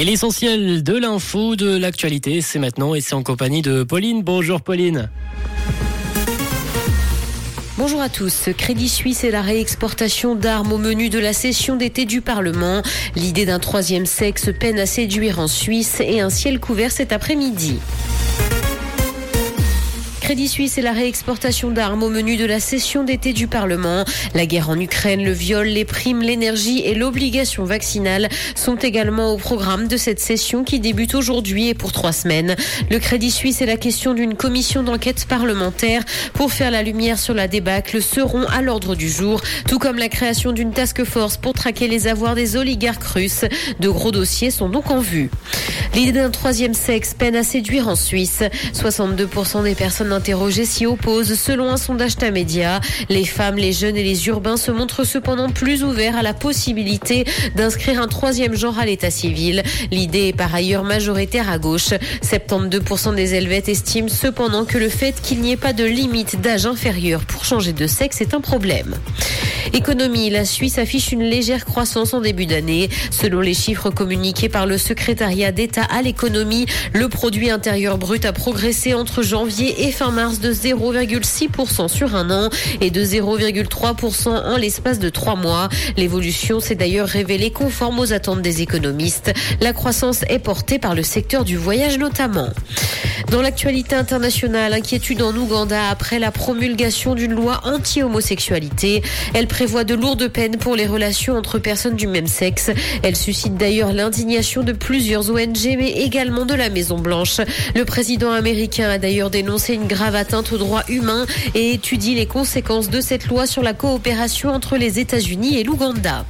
Et l'essentiel de l'info, de l'actualité, c'est maintenant et c'est en compagnie de Pauline. Bonjour Pauline. Bonjour à tous. Crédit Suisse et la réexportation d'armes au menu de la session d'été du Parlement. L'idée d'un troisième sexe peine à séduire en Suisse et un ciel couvert cet après-midi. Crédit Suisse et la réexportation d'armes au menu de la session d'été du Parlement. La guerre en Ukraine, le viol, les primes, l'énergie et l'obligation vaccinale sont également au programme de cette session qui débute aujourd'hui et pour trois semaines. Le Crédit Suisse et la question d'une commission d'enquête parlementaire pour faire la lumière sur la débâcle seront à l'ordre du jour, tout comme la création d'une task force pour traquer les avoirs des oligarques russes. De gros dossiers sont donc en vue. L'idée d'un troisième sexe peine à séduire en Suisse. 62% des personnes interrogées s'y opposent selon un sondage Tamedia. Les femmes, les jeunes et les urbains se montrent cependant plus ouverts à la possibilité d'inscrire un troisième genre à l'état civil. L'idée est par ailleurs majoritaire à gauche. 72% des Helvètes estiment cependant que le fait qu'il n'y ait pas de limite d'âge inférieur pour changer de sexe est un problème. Économie, la Suisse affiche une légère croissance en début d'année. Selon les chiffres communiqués par le secrétariat d'État à l'économie, le produit intérieur brut a progressé entre janvier et fin mars de 0,6% sur un an et de 0,3% en l'espace de trois mois. L'évolution s'est d'ailleurs révélée conforme aux attentes des économistes. La croissance est portée par le secteur du voyage notamment. Dans l'actualité internationale, inquiétude en Ouganda après la promulgation d'une loi anti-homosexualité. Elle prévoit de lourdes peines pour les relations entre personnes du même sexe. Elle suscite d'ailleurs l'indignation de plusieurs ONG, mais également de la Maison Blanche. Le président américain a d'ailleurs dénoncé une grave atteinte aux droits humains et étudie les conséquences de cette loi sur la coopération entre les États-Unis et l'Ouganda.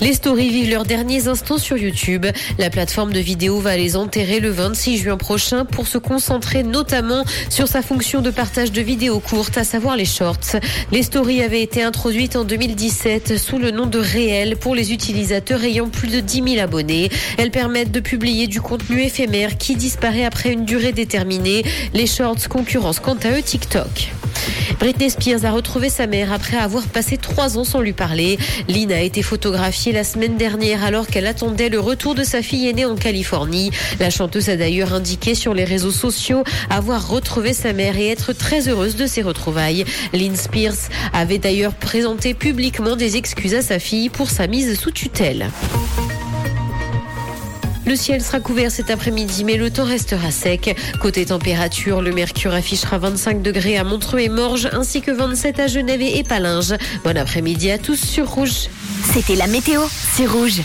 Les stories vivent leurs derniers instants sur YouTube. La plateforme de vidéo va les enterrer le 26 juin prochain pour se concentrer notamment sur sa fonction de partage de vidéos courtes, à savoir les shorts. Les stories avaient été introduites en 2017 sous le nom de Réel pour les utilisateurs ayant plus de 10 000 abonnés. Elles permettent de publier du contenu éphémère qui disparaît après une durée déterminée. Les shorts concurrencent quant à eux TikTok. Britney Spears a retrouvé sa mère après avoir passé trois ans sans lui parler. Lynn a été photographiée la semaine dernière alors qu'elle attendait le retour de sa fille aînée en Californie. La chanteuse a d'ailleurs indiqué sur les réseaux sociaux avoir retrouvé sa mère et être très heureuse de ses retrouvailles. Lynn Spears avait d'ailleurs présenté publiquement des excuses à sa fille pour sa mise sous tutelle. Le ciel sera couvert cet après-midi, mais le temps restera sec. Côté température, le mercure affichera 25 degrés à Montreux et Morges, ainsi que 27 à Genève et Palinges. Bon après-midi à tous sur Rouge. C'était la météo, c'est Rouge.